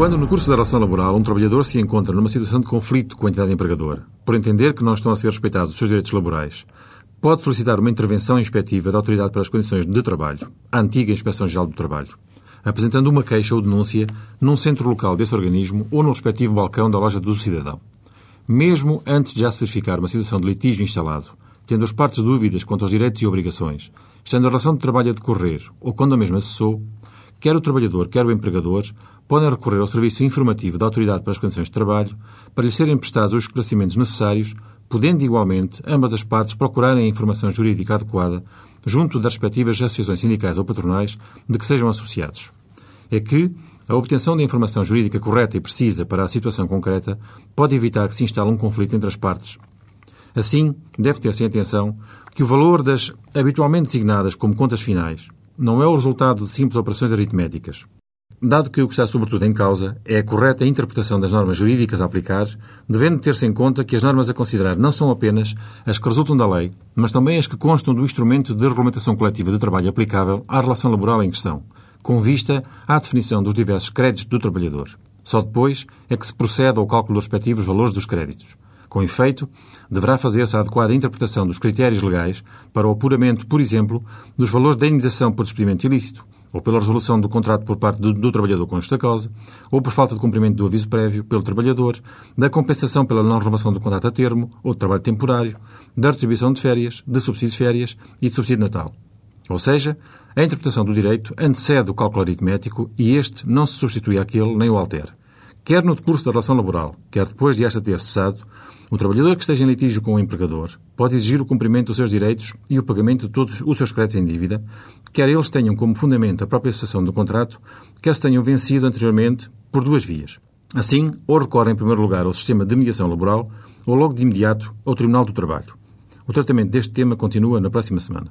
Quando no curso da relação laboral um trabalhador se encontra numa situação de conflito com a entidade empregadora, por entender que não estão a ser respeitados os seus direitos laborais, pode solicitar uma intervenção inspectiva da Autoridade para as Condições de Trabalho, a antiga Inspeção Geral do Trabalho, apresentando uma queixa ou denúncia num centro local desse organismo ou no respectivo balcão da loja do cidadão. Mesmo antes de já se verificar uma situação de litígio instalado, tendo as partes dúvidas quanto aos direitos e obrigações, estando a relação de trabalho a decorrer ou quando a mesma cessou, quer o trabalhador, quer o empregador podem recorrer ao serviço informativo da Autoridade para as Condições de Trabalho para lhe serem prestados os esclarecimentos necessários, podendo igualmente ambas as partes procurarem a informação jurídica adequada junto das respectivas associações sindicais ou patronais de que sejam associados. É que a obtenção da informação jurídica correta e precisa para a situação concreta pode evitar que se instale um conflito entre as partes. Assim, deve ter-se em atenção que o valor das habitualmente designadas como contas finais não é o resultado de simples operações aritméticas. Dado que o que está sobretudo em causa é a correta interpretação das normas jurídicas a aplicar, devendo ter-se em conta que as normas a considerar não são apenas as que resultam da lei, mas também as que constam do instrumento de regulamentação coletiva de trabalho aplicável à relação laboral em questão, com vista à definição dos diversos créditos do trabalhador. Só depois é que se procede ao cálculo dos respectivos valores dos créditos. Com efeito, deverá fazer-se a adequada interpretação dos critérios legais para o apuramento, por exemplo, dos valores da indenização por despedimento ilícito, ou pela resolução do contrato por parte do, do, trabalhador com justa causa, ou por falta de cumprimento do aviso prévio pelo trabalhador, da compensação pela não renovação do contrato a termo ou de trabalho temporário, da retribuição de férias, de subsídio de férias e de subsídio de Natal. Ou seja, a interpretação do direito antecede o cálculo aritmético e este não se substitui àquele nem o altera. Quer no decurso da relação laboral, quer depois de esta ter cessado, o trabalhador que esteja em litígio com o empregador pode exigir o cumprimento dos seus direitos e o pagamento de todos os seus créditos em dívida, quer eles tenham como fundamento a própria cessação do contrato, quer se tenham vencido anteriormente por duas vias. Assim, ou recorre em primeiro lugar ao sistema de mediação laboral, ou logo de imediato ao Tribunal do Trabalho. O tratamento deste tema continua na próxima semana.